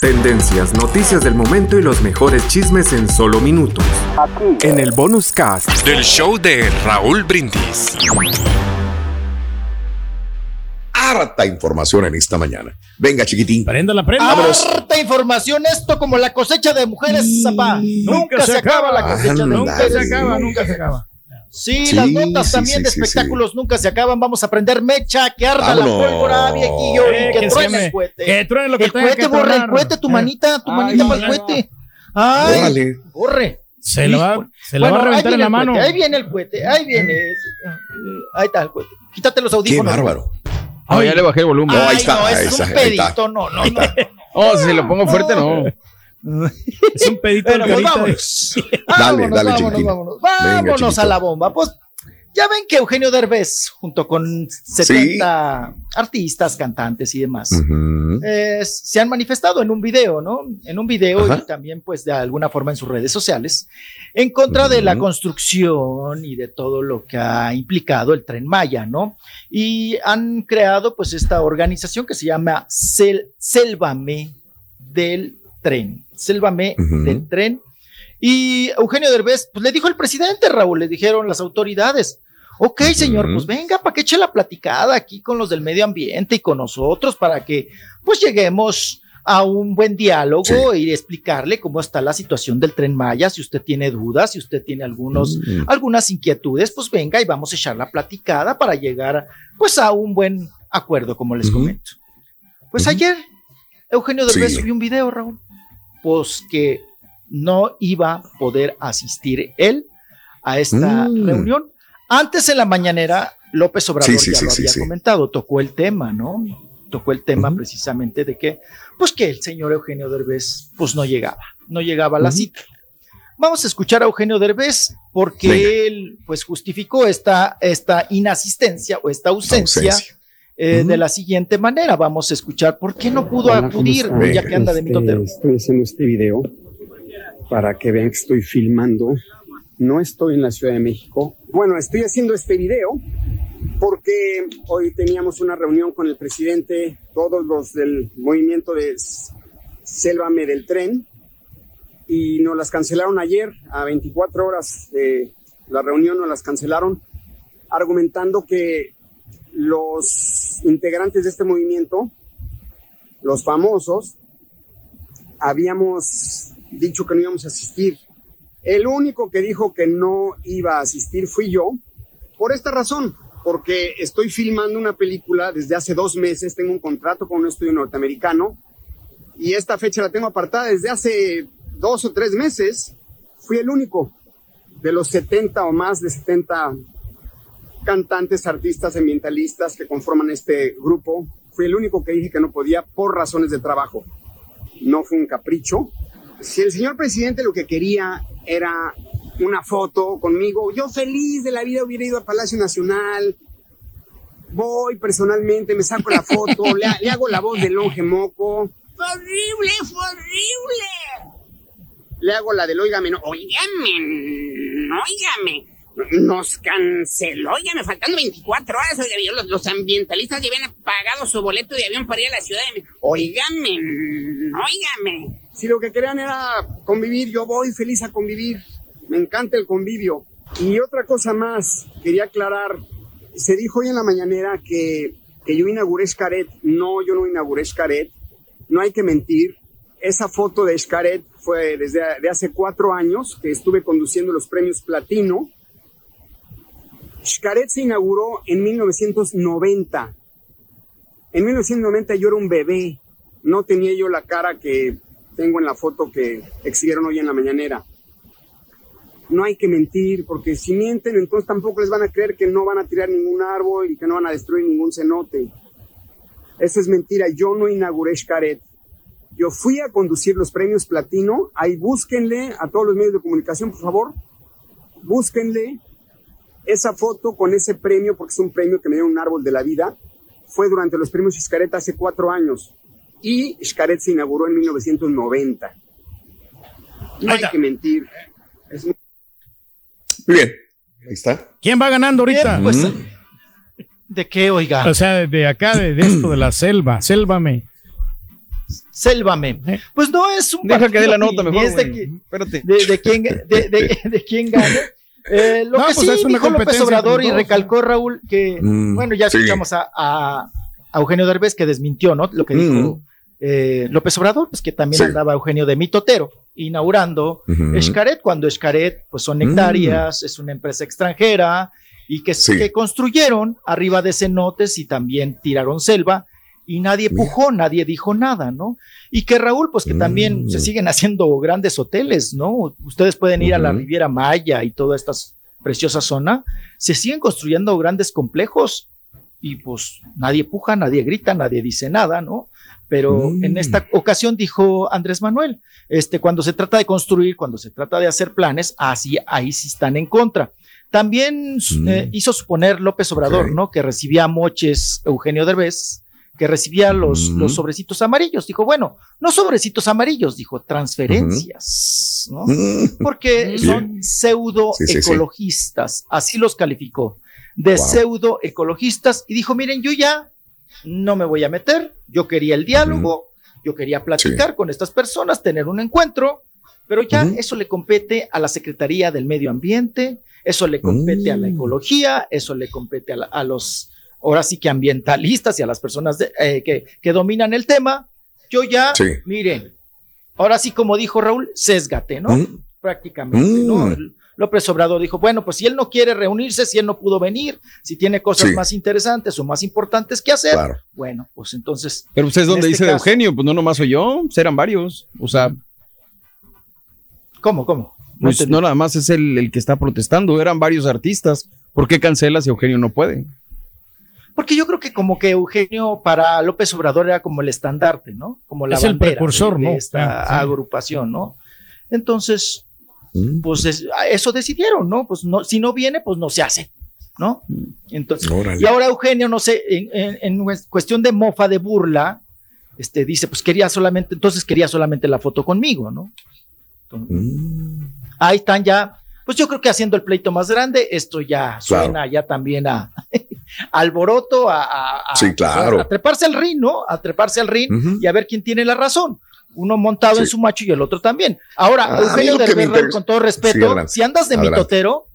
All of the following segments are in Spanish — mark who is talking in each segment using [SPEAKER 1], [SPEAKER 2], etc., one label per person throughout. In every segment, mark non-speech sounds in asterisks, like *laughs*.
[SPEAKER 1] Tendencias, noticias del momento y los mejores chismes en solo minutos. En el bonus cast.
[SPEAKER 2] Del show de Raúl Brindis.
[SPEAKER 3] Harta información en esta mañana. Venga, chiquitín.
[SPEAKER 4] Prenda la prenda.
[SPEAKER 5] Harta información, esto como la cosecha de mujeres, zapá. Nunca, se acaba la cosecha de.
[SPEAKER 4] Nunca se acaba, nunca se acaba.
[SPEAKER 5] Sí,
[SPEAKER 3] Sí,
[SPEAKER 5] las notas
[SPEAKER 3] sí,
[SPEAKER 5] también
[SPEAKER 3] sí,
[SPEAKER 5] de
[SPEAKER 3] sí,
[SPEAKER 5] espectáculos nunca se acaban. Vamos a prender mecha, que arda la
[SPEAKER 3] Vámonos.
[SPEAKER 5] pólvora, viejillo,
[SPEAKER 4] Eh,
[SPEAKER 5] y que,
[SPEAKER 4] que
[SPEAKER 5] truene
[SPEAKER 4] se
[SPEAKER 5] el cohete.
[SPEAKER 4] que truene lo que
[SPEAKER 5] el
[SPEAKER 4] tenga
[SPEAKER 5] cohete,
[SPEAKER 4] que
[SPEAKER 5] borre, el cohete, tu
[SPEAKER 4] Eh.
[SPEAKER 5] manita, tu
[SPEAKER 4] Ay,
[SPEAKER 5] manita para el
[SPEAKER 4] no.
[SPEAKER 5] cohete. Ay,
[SPEAKER 3] Órale.
[SPEAKER 5] borre.
[SPEAKER 4] Se lo va, se lo va
[SPEAKER 5] Bueno,
[SPEAKER 4] a reventar en la mano.
[SPEAKER 5] cohete, ahí viene el cohete, ahí viene. Ahí está el cohete. Quítate los
[SPEAKER 3] Qué
[SPEAKER 5] audífonos.
[SPEAKER 3] bárbaro.
[SPEAKER 6] No, ya le bajé el volumen.
[SPEAKER 3] No, ahí
[SPEAKER 5] Ay,
[SPEAKER 3] está,
[SPEAKER 5] no,
[SPEAKER 3] ahí
[SPEAKER 5] es
[SPEAKER 3] está,
[SPEAKER 5] un pedito, no, no,
[SPEAKER 3] Ahí
[SPEAKER 5] no.
[SPEAKER 3] está.
[SPEAKER 6] Oh, si lo pongo fuerte, no.
[SPEAKER 4] Es un pedito
[SPEAKER 5] Bueno,
[SPEAKER 4] de
[SPEAKER 5] pues vámonos. *laughs*
[SPEAKER 3] Dale,
[SPEAKER 5] Vámonos,
[SPEAKER 3] dale,
[SPEAKER 5] vámonos, vámonos.
[SPEAKER 3] Venga,
[SPEAKER 5] Vámonos a la bomba. Pues ya ven que Eugenio Derbez, junto con 70 artistas, cantantes y demás, eh, se han manifestado en un video, ¿no? En un video
[SPEAKER 3] Ajá.
[SPEAKER 5] y también, pues, de alguna forma en sus redes sociales, en contra de la construcción y de todo lo que ha implicado el Tren Maya, ¿no? Y han creado, pues, esta organización que se llama Sel- Sélvame del Tren. Sélvame del Tren. Y Eugenio Derbez, pues le dijo el presidente, Raúl, le dijeron las autoridades. Ok, señor, pues venga, para que eche la platicada aquí con los del medio ambiente y con nosotros para que pues lleguemos a un buen diálogo y explicarle cómo está la situación del tren Maya, si usted tiene dudas, si usted tiene algunos,
[SPEAKER 3] Mm.
[SPEAKER 5] algunas inquietudes, pues venga y vamos a echar la platicada para llegar pues a un buen acuerdo, como les comento. Pues ayer Eugenio Derbez
[SPEAKER 3] Sí.
[SPEAKER 5] subió un video, Raúl, pues que no iba a poder asistir él a esta
[SPEAKER 3] Mm.
[SPEAKER 5] reunión. Antes en la mañanera, López Obrador
[SPEAKER 3] Sí, sí,
[SPEAKER 5] ya lo
[SPEAKER 3] sí,
[SPEAKER 5] había comentado, tocó el tema, ¿no? Tocó el tema precisamente de que, pues que el señor Eugenio Derbez, pues no llegaba, no llegaba a la cita. Vamos a escuchar a Eugenio Derbez porque
[SPEAKER 3] Venga.
[SPEAKER 5] él, pues justificó esta, esta inasistencia o esta ausencia.
[SPEAKER 3] Ausencia.
[SPEAKER 5] Eh. De la siguiente manera, vamos a escuchar por qué no pudo
[SPEAKER 7] Hola, ¿cómo
[SPEAKER 5] acudir, ya que anda de
[SPEAKER 7] Este,
[SPEAKER 5] mitotero.
[SPEAKER 7] Estoy haciendo este video para que vean que estoy filmando. No estoy en la Ciudad de México. Bueno, estoy haciendo este video porque hoy teníamos una reunión con el presidente, todos los del movimiento de Sélvame del Tren, y nos las cancelaron ayer a 24 horas de la reunión, nos las cancelaron, argumentando que los integrantes de este movimiento, los famosos, habíamos dicho que no íbamos a asistir. El único que dijo que no iba a asistir fui yo, por esta razón, porque estoy filmando una película desde hace dos meses, tengo un contrato con un estudio norteamericano y esta fecha la tengo apartada desde hace dos o tres meses. Fui el único de los 70 o más de 70 cantantes, artistas, ambientalistas que conforman este grupo. Fui el único que dije que no podía por razones de trabajo. No fue un capricho. Si el señor presidente lo que quería era una foto conmigo, yo feliz de la vida hubiera ido a Palacio Nacional. Voy personalmente, me saco la foto, le, le hago la voz del longe moco,
[SPEAKER 8] Fue horrible, fue horrible.
[SPEAKER 7] le hago la del óigame, no,
[SPEAKER 8] Óigame, óigame. Nos canceló, ya me faltando 24 horas. Oiga, los, ambientalistas ya habían pagado su boleto de avión para ir a la ciudad de México. Óigame, óigame.
[SPEAKER 7] Si lo que querían era convivir, yo voy feliz a convivir. Me encanta el convivio. Y otra cosa más, quería aclarar, se dijo hoy en la mañanera que, que yo inauguré Xcaret. No, yo no inauguré Xcaret. No hay que mentir. esa foto de Xcaret fue desde de hace cuatro años que estuve conduciendo los premios Platino. Xcaret se inauguró en 1990. En 1990 yo era un bebé, no tenía yo la cara que tengo en la foto que exhibieron hoy en la mañanera. No hay que mentir, porque si mienten, entonces tampoco les van a creer que no van a tirar ningún árbol y que no van a destruir ningún cenote. Eso es mentira. Yo no inauguré Xcaret. Yo fui a conducir los premios Platino. Ahí búsquenle a todos los medios de comunicación, por favor. Búsquenle esa foto con ese premio, porque es un premio que me dio un árbol de la vida. Fue durante los premios Xcaret hace cuatro años. Y Xcaret se inauguró en 1990. No hay que mentir. Es muy
[SPEAKER 3] Muy bien. Ahí está.
[SPEAKER 4] ¿Quién va ganando ahorita?
[SPEAKER 5] Bien, pues, ¿De qué, oiga?
[SPEAKER 4] O sea, de acá, de, de esto, de la selva, *clears throat* sélvame.
[SPEAKER 5] Sélvame. Pues no es un
[SPEAKER 6] Deja que dé la nota mejor,
[SPEAKER 5] es de,
[SPEAKER 6] Espérate.
[SPEAKER 5] de, de quién, de, de- *laughs* de quién gane. Eh, lo
[SPEAKER 4] No,
[SPEAKER 5] que
[SPEAKER 4] pues
[SPEAKER 5] sí
[SPEAKER 4] es una
[SPEAKER 5] dijo López Obrador y recalcó Raúl que,
[SPEAKER 3] Mm,
[SPEAKER 5] bueno, ya
[SPEAKER 3] sí.
[SPEAKER 5] escuchamos a, a- a Eugenio Derbez que desmintió, ¿no? Lo que
[SPEAKER 3] Mm.
[SPEAKER 5] dijo eh, López Obrador, pues que también
[SPEAKER 3] Sí.
[SPEAKER 5] andaba Eugenio de mitotero inaugurando
[SPEAKER 3] Ujú.
[SPEAKER 5] Xcaret, cuando Xcaret pues son hectáreas, es una empresa extranjera y que,
[SPEAKER 3] Sí.
[SPEAKER 5] que construyeron arriba de cenotes y también tiraron selva y nadie
[SPEAKER 3] Mira.
[SPEAKER 5] pujó, nadie dijo nada, ¿no? Y que Raúl, pues que también
[SPEAKER 3] Mm.
[SPEAKER 5] se siguen haciendo grandes hoteles, ¿no? Ustedes pueden ir a la. Riviera Maya y toda esta preciosa zona, se siguen construyendo grandes complejos y pues nadie puja, nadie grita, nadie dice nada, ¿no? Pero
[SPEAKER 3] Mm.
[SPEAKER 5] en esta ocasión dijo Andrés Manuel, este, cuando se trata de construir, cuando se trata de hacer planes, así, ahí sí están en contra. También
[SPEAKER 3] Mm.
[SPEAKER 5] eh, hizo suponer López Obrador. ¿no? Que recibía moches Eugenio Derbez, que recibía los,
[SPEAKER 3] Mm.
[SPEAKER 5] los sobrecitos amarillos. Dijo, bueno, no sobrecitos amarillos, dijo transferencias, ¿no?
[SPEAKER 3] Mm. *laughs*
[SPEAKER 5] Porque son pseudo
[SPEAKER 3] Sí, sí, sí.
[SPEAKER 5] ecologistas, así los calificó, de
[SPEAKER 3] Wow.
[SPEAKER 5] pseudo ecologistas, y dijo, miren, yo ya no me voy a meter, yo quería el diálogo, yo quería platicar con estas personas, tener un encuentro, pero ya eso le compete a la Secretaría del Medio Ambiente, eso le compete a la
[SPEAKER 3] Mm.
[SPEAKER 5] ecología, eso le compete a, la- a los, ahora sí que ambientalistas y a las personas de- eh, que, que dominan el tema. Yo ya,
[SPEAKER 3] Sí.
[SPEAKER 5] miren, ahora sí como dijo Raúl, sésgate, ¿no?
[SPEAKER 3] Mm.
[SPEAKER 5] Prácticamente, ¿no?
[SPEAKER 3] Mm.
[SPEAKER 5] López Obrador dijo, bueno, pues si él no quiere reunirse, si él no pudo venir, si tiene cosas
[SPEAKER 3] Sí.
[SPEAKER 5] más interesantes o más importantes que hacer,
[SPEAKER 3] Claro.
[SPEAKER 5] bueno, pues entonces,
[SPEAKER 6] Pero ustedes
[SPEAKER 5] En
[SPEAKER 6] donde
[SPEAKER 5] este
[SPEAKER 6] dice de
[SPEAKER 5] caso-
[SPEAKER 6] Eugenio, pues no nomás soy yo, pues eran varios. O sea,
[SPEAKER 5] ¿cómo, cómo? No
[SPEAKER 6] pues no nada más es el, el que está protestando, eran varios artistas. ¿Por qué cancela si Eugenio no puede?
[SPEAKER 5] Porque yo creo que como que Eugenio para López Obrador era como el estandarte, ¿no? Como la
[SPEAKER 4] Es el precursor,
[SPEAKER 5] de, de
[SPEAKER 4] ¿no?
[SPEAKER 5] esta
[SPEAKER 4] Sí, sí.
[SPEAKER 5] agrupación, ¿no? Entonces,
[SPEAKER 3] Mm.
[SPEAKER 5] pues es- eso decidieron, ¿no? Pues no, si no viene, pues no se hace, ¿no? Entonces,
[SPEAKER 3] Órale.
[SPEAKER 5] y ahora Eugenio, no sé, en, en- en cues- cuestión de mofa, de burla, este, dice, pues quería solamente, entonces quería solamente la foto conmigo, ¿no? Entonces,
[SPEAKER 3] Mm.
[SPEAKER 5] ahí están ya, pues yo creo que haciendo el pleito más grande, esto ya suena ya también a alboroto, a, a- a-
[SPEAKER 3] Sí, claro.
[SPEAKER 5] a treparse al ring, ¿no? A treparse al ring y a ver quién tiene la razón. Uno montado en su macho y el otro también. Ahora,
[SPEAKER 3] Ah,
[SPEAKER 5] Eugenio Derbez, con todo respeto, si andas de
[SPEAKER 3] Adelante.
[SPEAKER 5] mitotero,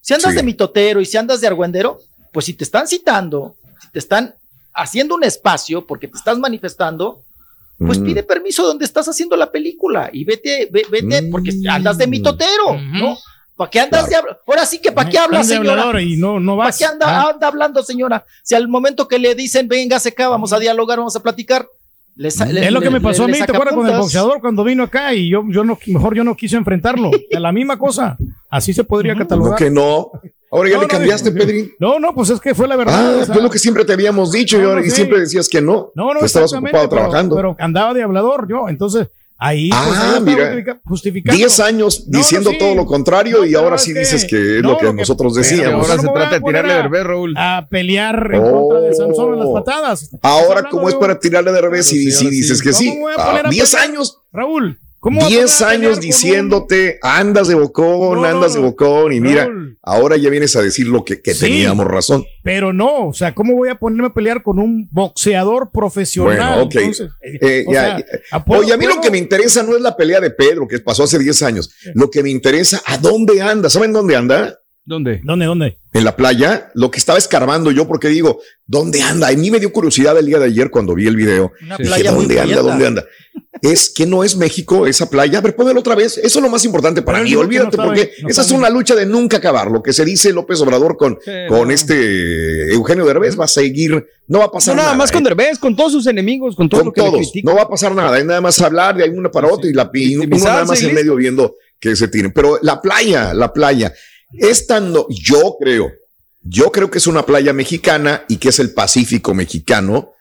[SPEAKER 5] si andas
[SPEAKER 3] Sí.
[SPEAKER 5] de mitotero y si andas de argüendero, pues si te están citando, si te están haciendo un espacio porque te estás manifestando, pues
[SPEAKER 3] Mm.
[SPEAKER 5] pide permiso donde estás haciendo la película y vete, ve- vete,
[SPEAKER 3] Mm.
[SPEAKER 5] porque andas de mitotero, ¿no? ¿Para qué andas de hablar? Ahora sí que ¿para qué hablas,
[SPEAKER 4] Están de
[SPEAKER 5] señora?
[SPEAKER 4] hablador Y no, no
[SPEAKER 5] ¿Para
[SPEAKER 4] vas.
[SPEAKER 5] qué anda,
[SPEAKER 4] Ah,
[SPEAKER 5] anda hablando, señora? Si al momento que le dicen, venga acá, vamos a dialogar, vamos a platicar, le sa- le-
[SPEAKER 4] es lo que me pasó
[SPEAKER 5] le-
[SPEAKER 4] a mí, ¿te acuerdas con el boxeador cuando vino acá y yo, yo no, mejor yo no quise enfrentarlo? La misma cosa. Así se podría
[SPEAKER 3] No
[SPEAKER 4] catalogar.
[SPEAKER 3] que no. Ahora ya
[SPEAKER 4] No,
[SPEAKER 3] le
[SPEAKER 4] no,
[SPEAKER 3] cambiaste, Pedrín.
[SPEAKER 4] No, no, pues es que fue la verdad.
[SPEAKER 3] Ah,
[SPEAKER 4] o sea,
[SPEAKER 3] pues lo que siempre te habíamos dicho y,
[SPEAKER 4] No,
[SPEAKER 3] ahora-
[SPEAKER 4] no
[SPEAKER 3] y
[SPEAKER 4] sé.
[SPEAKER 3] siempre decías que no.
[SPEAKER 4] no, no,
[SPEAKER 3] estabas ocupado
[SPEAKER 4] pero-
[SPEAKER 3] trabajando.
[SPEAKER 4] Pero andaba de hablador yo, entonces ahí pues,
[SPEAKER 3] Ah,
[SPEAKER 4] ahí
[SPEAKER 3] mira.
[SPEAKER 4] justifica- justificando.
[SPEAKER 3] 10 años
[SPEAKER 4] No, no,
[SPEAKER 3] diciendo
[SPEAKER 4] sí.
[SPEAKER 3] todo lo contrario
[SPEAKER 4] No,
[SPEAKER 3] y ahora sí dices que es
[SPEAKER 4] no,
[SPEAKER 3] lo que
[SPEAKER 4] que-
[SPEAKER 3] nosotros decíamos.
[SPEAKER 6] Ahora se trata
[SPEAKER 4] a
[SPEAKER 6] de tirarle
[SPEAKER 4] a-
[SPEAKER 6] Derbez, Raúl.
[SPEAKER 4] A pelear en contra de Sansón en las
[SPEAKER 3] Oh.
[SPEAKER 4] patadas.
[SPEAKER 3] Ahora, como es
[SPEAKER 4] de-
[SPEAKER 3] para tirarle de revés y
[SPEAKER 6] Sí,
[SPEAKER 3] sí
[SPEAKER 6] ahora sí.
[SPEAKER 3] dices que
[SPEAKER 4] ¿Cómo
[SPEAKER 3] sí.
[SPEAKER 4] me voy a
[SPEAKER 3] Ah,
[SPEAKER 4] poner a
[SPEAKER 3] 10
[SPEAKER 4] pelear?
[SPEAKER 3] años,
[SPEAKER 4] Raúl, ¿cómo
[SPEAKER 3] 10
[SPEAKER 4] poner a pelear
[SPEAKER 3] años diciéndote, andas de bocón,
[SPEAKER 4] No, no,
[SPEAKER 3] andas de bocón y mira, ahora ya vienes a decir lo que, que
[SPEAKER 4] Sí.
[SPEAKER 3] teníamos razón.
[SPEAKER 4] Pero no, o sea, ¿cómo voy a ponerme a pelear con un boxeador profesional?
[SPEAKER 3] Bueno, ok.
[SPEAKER 4] Entonces,
[SPEAKER 3] Eh,
[SPEAKER 4] o
[SPEAKER 3] ya,
[SPEAKER 4] sea,
[SPEAKER 3] ya.
[SPEAKER 4] ¿a poco
[SPEAKER 3] Oye, a mí lo que me interesa no es la pelea de Pedro que pasó hace 10 años. Lo que me interesa, ¿a dónde anda? ¿Saben dónde anda?
[SPEAKER 6] ¿Dónde?
[SPEAKER 4] ¿Dónde, dónde?
[SPEAKER 3] En la playa, lo que estaba escarbando yo, porque digo, ¿dónde anda? A mí me dio curiosidad el día de ayer cuando vi el video.
[SPEAKER 5] Una
[SPEAKER 3] Dije,
[SPEAKER 5] playa
[SPEAKER 3] ¿dónde anda? ¿Dónde anda? Es que no es México esa playa. A ver, ponelo otra vez. Eso es lo más importante para
[SPEAKER 4] Pero
[SPEAKER 3] mí.
[SPEAKER 4] que no
[SPEAKER 3] Olvídate,
[SPEAKER 4] sabe,
[SPEAKER 3] porque
[SPEAKER 4] no
[SPEAKER 3] esa es
[SPEAKER 4] sabe.
[SPEAKER 3] una lucha de nunca acabar. Lo que se dice López Obrador con,
[SPEAKER 6] Sí,
[SPEAKER 3] con
[SPEAKER 6] no.
[SPEAKER 3] este Eugenio Derbez va a seguir. No va a
[SPEAKER 6] No,
[SPEAKER 3] pasar
[SPEAKER 6] nada
[SPEAKER 3] nada.
[SPEAKER 6] más
[SPEAKER 3] ¿eh?
[SPEAKER 6] con Derbez, con todos sus enemigos, con todo
[SPEAKER 3] con
[SPEAKER 6] lo que
[SPEAKER 3] todos. No va a pasar nada, es nada más hablar de ahí una para otra y, la, y uno nada más en medio viendo que se tiren. Pero la playa, la playa, es tan, no- yo creo, yo creo que es una playa mexicana y que es el Pacífico mexicano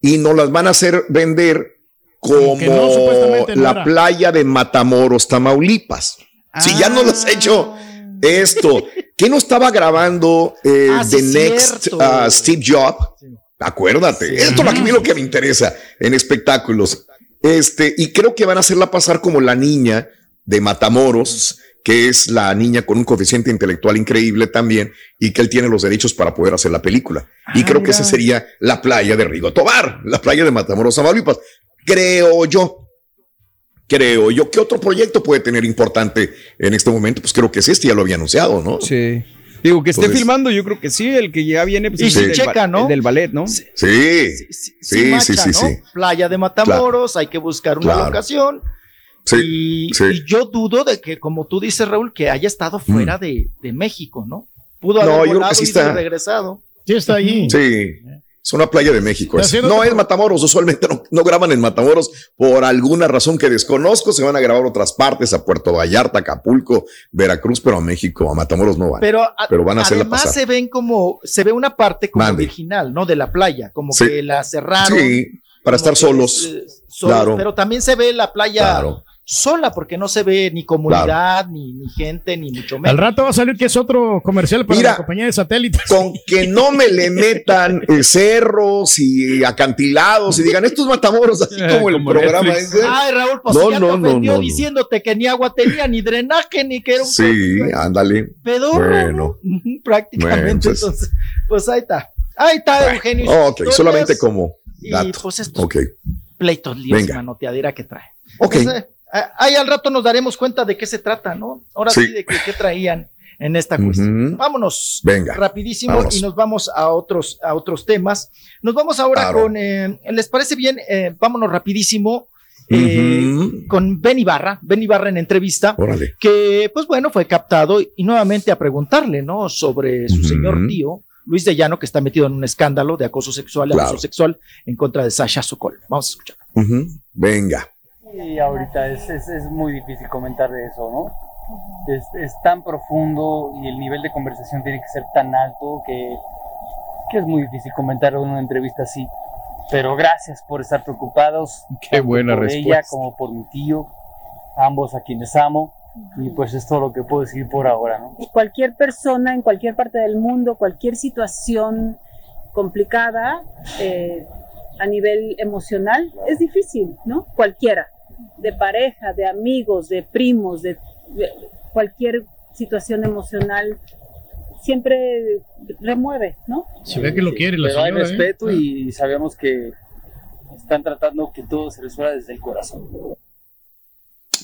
[SPEAKER 3] y nos las van a hacer vender como
[SPEAKER 4] Que no, supuestamente no
[SPEAKER 3] la
[SPEAKER 4] era.
[SPEAKER 3] playa de Matamoros, Tamaulipas. Si ya no lo has hecho esto, ¿qué no estaba grabando eh,
[SPEAKER 5] Ah, sí,
[SPEAKER 3] The Next uh, Steve Jobs? Acuérdate, esto es que, lo que me interesa en espectáculos. Este, y creo que van a hacerla pasar como la niña de Matamoros, que es la niña con un coeficiente intelectual increíble también, y que él tiene los derechos para poder hacer la película. y creo que esa sería la playa de Rigo Tobar, la playa de Matamoros, Tamaulipas. Creo yo. Creo yo. ¿Qué otro proyecto puede tener importante en este momento? Pues creo que es este, ya lo había anunciado, ¿no?
[SPEAKER 6] Sí. Digo, que esté
[SPEAKER 3] Entonces-
[SPEAKER 6] filmando, yo creo que sí, el que ya viene pues,
[SPEAKER 5] Y
[SPEAKER 6] es
[SPEAKER 5] si
[SPEAKER 6] el, del
[SPEAKER 5] checa, ¿no?
[SPEAKER 6] el del ballet, ¿no?
[SPEAKER 3] Sí, sí, sí, sí,
[SPEAKER 5] macha,
[SPEAKER 3] sí,
[SPEAKER 5] ¿no?
[SPEAKER 3] sí.
[SPEAKER 5] Playa de Matamoros, hay que buscar una
[SPEAKER 3] Claro.
[SPEAKER 5] locación.
[SPEAKER 3] Sí,
[SPEAKER 5] y,
[SPEAKER 3] sí.
[SPEAKER 5] y yo dudo de que, como tú dices, Raúl, que haya estado fuera de, de México, ¿no? Pudo
[SPEAKER 3] Mm. No,
[SPEAKER 5] haber
[SPEAKER 3] yo creo
[SPEAKER 5] volado
[SPEAKER 3] que sí
[SPEAKER 5] y
[SPEAKER 3] está.
[SPEAKER 5] regresado.
[SPEAKER 4] Sí, está allí.
[SPEAKER 3] Sí, es una playa de México. es. No es Matamoros, usualmente no, no graban en Matamoros por alguna razón que desconozco. Se van a grabar otras partes, a Puerto Vallarta, Acapulco, Veracruz, pero a México, a Matamoros no van.
[SPEAKER 5] Pero, a-
[SPEAKER 3] Pero van a hacerla
[SPEAKER 5] además
[SPEAKER 3] pasar.
[SPEAKER 5] se ven como, se ve una parte como virginal, ¿no? De la playa, como
[SPEAKER 3] Sí.
[SPEAKER 5] que la cerraron.
[SPEAKER 3] Sí, para estar solos.
[SPEAKER 5] es, eh, solos,
[SPEAKER 3] Claro.
[SPEAKER 5] Pero también se ve la playa
[SPEAKER 3] Claro.
[SPEAKER 5] Sola, porque no se ve ni comunidad, ni, ni gente, ni mucho menos.
[SPEAKER 4] Al rato va a salir que es otro comercial para
[SPEAKER 3] Mira,
[SPEAKER 4] la compañía de satélites.
[SPEAKER 3] Con que no me le metan *laughs* eh, cerros y acantilados y digan estos Matamoros, así como el
[SPEAKER 6] Como
[SPEAKER 3] programa ese.
[SPEAKER 5] Ay, Raúl, pues
[SPEAKER 3] No,
[SPEAKER 5] ya
[SPEAKER 3] no,
[SPEAKER 5] te
[SPEAKER 3] no,
[SPEAKER 5] ofendió
[SPEAKER 3] no, no.
[SPEAKER 5] diciéndote que ni agua tenía, ni drenaje, ni que era un
[SPEAKER 3] Sí, ándale.
[SPEAKER 5] pedorro,
[SPEAKER 3] Bueno. *laughs*
[SPEAKER 5] prácticamente.
[SPEAKER 3] Bueno, pues.
[SPEAKER 5] Entonces, pues ahí está. Ahí está, Eugenio. y
[SPEAKER 3] Ok,
[SPEAKER 5] historias.
[SPEAKER 3] solamente como
[SPEAKER 5] Y
[SPEAKER 3] dato.
[SPEAKER 5] pues estos
[SPEAKER 3] Ok,
[SPEAKER 5] pleitos, líos y manoteadera que trae.
[SPEAKER 3] ok.
[SPEAKER 5] Eh, ahí al rato nos daremos cuenta de qué se trata, ¿no? Ahora sí,
[SPEAKER 3] Sí.
[SPEAKER 5] de qué, qué traían en esta cuestión. Vámonos.
[SPEAKER 3] Venga,
[SPEAKER 5] Rapidísimo y nos vamos a otros, a otros temas. Nos vamos ahora
[SPEAKER 3] Claro.
[SPEAKER 5] con, eh, ¿les parece bien? Eh, vámonos rapidísimo. eh, con Ben Ibarra, Ben Ibarra en entrevista,
[SPEAKER 3] Órale.
[SPEAKER 5] que pues bueno, fue captado y, y nuevamente a preguntarle, ¿no? Sobre su señor tío, Luis de Llano, que está metido en un escándalo de acoso sexual y
[SPEAKER 3] Claro.
[SPEAKER 5] abuso sexual en contra de Sasha Sokol. Vamos a escuchar.
[SPEAKER 3] Venga.
[SPEAKER 9] Y ahorita es, es, es muy difícil comentar de eso, ¿no? Es, es tan profundo y el nivel de conversación tiene que ser tan alto que, que es muy difícil comentar en una entrevista así. Pero gracias por estar preocupados.
[SPEAKER 6] Qué buena
[SPEAKER 9] por
[SPEAKER 6] respuesta.
[SPEAKER 9] ella como por mi tío, ambos a quienes amo. Y pues es todo lo que puedo decir por ahora, ¿no?
[SPEAKER 10] cualquier persona en cualquier parte del mundo, cualquier situación complicada eh, a nivel emocional, es difícil, ¿no? Cualquiera, de pareja, de amigos, de primos, de, de cualquier situación emocional, siempre remueve, ¿no?
[SPEAKER 4] Se ve que lo quiere la
[SPEAKER 9] Pero hay
[SPEAKER 4] señora. ¿eh?
[SPEAKER 9] respeto y sabemos que están tratando que todo se resuelva desde el corazón.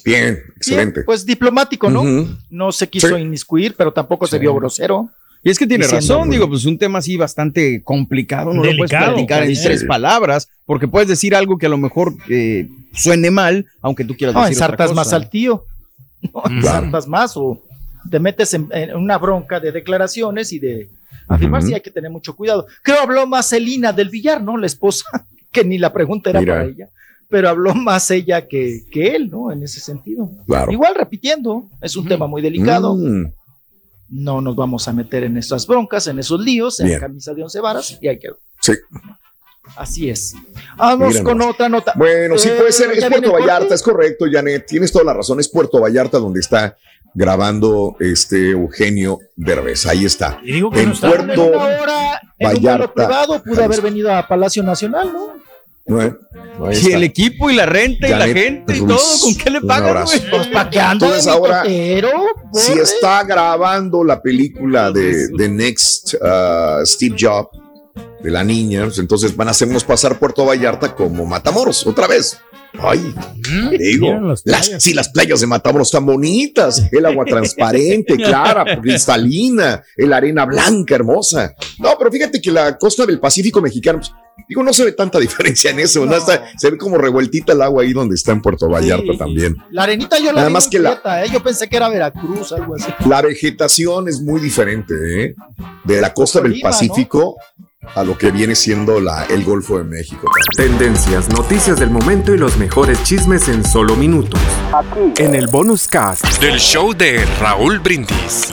[SPEAKER 3] Bien, excelente.
[SPEAKER 5] Bien, pues diplomático, ¿no?
[SPEAKER 3] Ujú.
[SPEAKER 5] No se quiso
[SPEAKER 3] Sí.
[SPEAKER 5] inmiscuir, pero tampoco se vio grosero.
[SPEAKER 6] Y es que tiene
[SPEAKER 5] Diciendo,
[SPEAKER 6] razón, digo, pues un tema así bastante complicado, no lo puedes platicar en tres palabras, porque puedes decir algo que a lo mejor eh, suene mal, aunque tú quieras
[SPEAKER 5] No,
[SPEAKER 6] decir otra cosa.
[SPEAKER 5] más al tío. No, ensartas más o te metes en, en una bronca de declaraciones y de afirmar sí hay que tener mucho cuidado. Creo habló más Celina del Villar, ¿no? La esposa, *laughs* que ni la pregunta era
[SPEAKER 3] Mira.
[SPEAKER 5] para ella, pero habló más ella que, que él, ¿no? En ese sentido.
[SPEAKER 3] Claro.
[SPEAKER 5] Igual repitiendo, es un tema muy delicado.
[SPEAKER 3] Mm.
[SPEAKER 5] No nos vamos a meter en esas broncas, en esos líos, en
[SPEAKER 3] Bien.
[SPEAKER 5] camisa de once varas y ahí quedó.
[SPEAKER 3] Sí.
[SPEAKER 5] Así es. Vamos
[SPEAKER 3] Mira
[SPEAKER 5] con otra nota.
[SPEAKER 3] Bueno, sí
[SPEAKER 5] Eh,
[SPEAKER 3] puede ser, es
[SPEAKER 5] ¿ya viene
[SPEAKER 3] Puerto? Vallarta, es correcto, Janet, tienes toda la razón, es Puerto Vallarta donde está grabando este Eugenio Derbez, ahí está.
[SPEAKER 4] Y digo que
[SPEAKER 3] En
[SPEAKER 4] no está.
[SPEAKER 5] En
[SPEAKER 3] Puerto
[SPEAKER 5] una hora, en un vuelo
[SPEAKER 3] Vallarta.
[SPEAKER 5] privado, pudo haber venido a Palacio Nacional, ¿no?
[SPEAKER 6] Y
[SPEAKER 3] está.
[SPEAKER 6] el equipo y la renta y la gente y todo, ¿con qué le pagan?
[SPEAKER 5] Pues para anda
[SPEAKER 3] Entonces
[SPEAKER 5] de
[SPEAKER 3] ahora, Si está grabando la película de The Next uh, Steve Jobs, de la niña, pues entonces van a hacernos pasar Puerto Vallarta como Matamoros, otra vez. Ay, digo, las, sí, las playas de Matamoros están bonitas, el agua transparente, *laughs* clara, cristalina, la arena blanca, hermosa. No, pero fíjate que la costa del Pacífico mexicano, pues, digo, no se ve tanta diferencia en eso, ¿no? se ve como revueltita el agua ahí donde está en Puerto Vallarta también.
[SPEAKER 5] La arenita yo la
[SPEAKER 3] Nada
[SPEAKER 5] vi
[SPEAKER 3] más que la-
[SPEAKER 5] ¿eh? Yo pensé que era Veracruz, algo así.
[SPEAKER 3] La vegetación es muy diferente, ¿eh? De la costa del
[SPEAKER 5] ¿no?
[SPEAKER 3] Pacífico a lo que viene siendo la, el Golfo de México.
[SPEAKER 1] Tendencias, noticias del momento y los mejores chismes en solo minutos. En el bonus cast.
[SPEAKER 2] Del show de Raúl Brindis.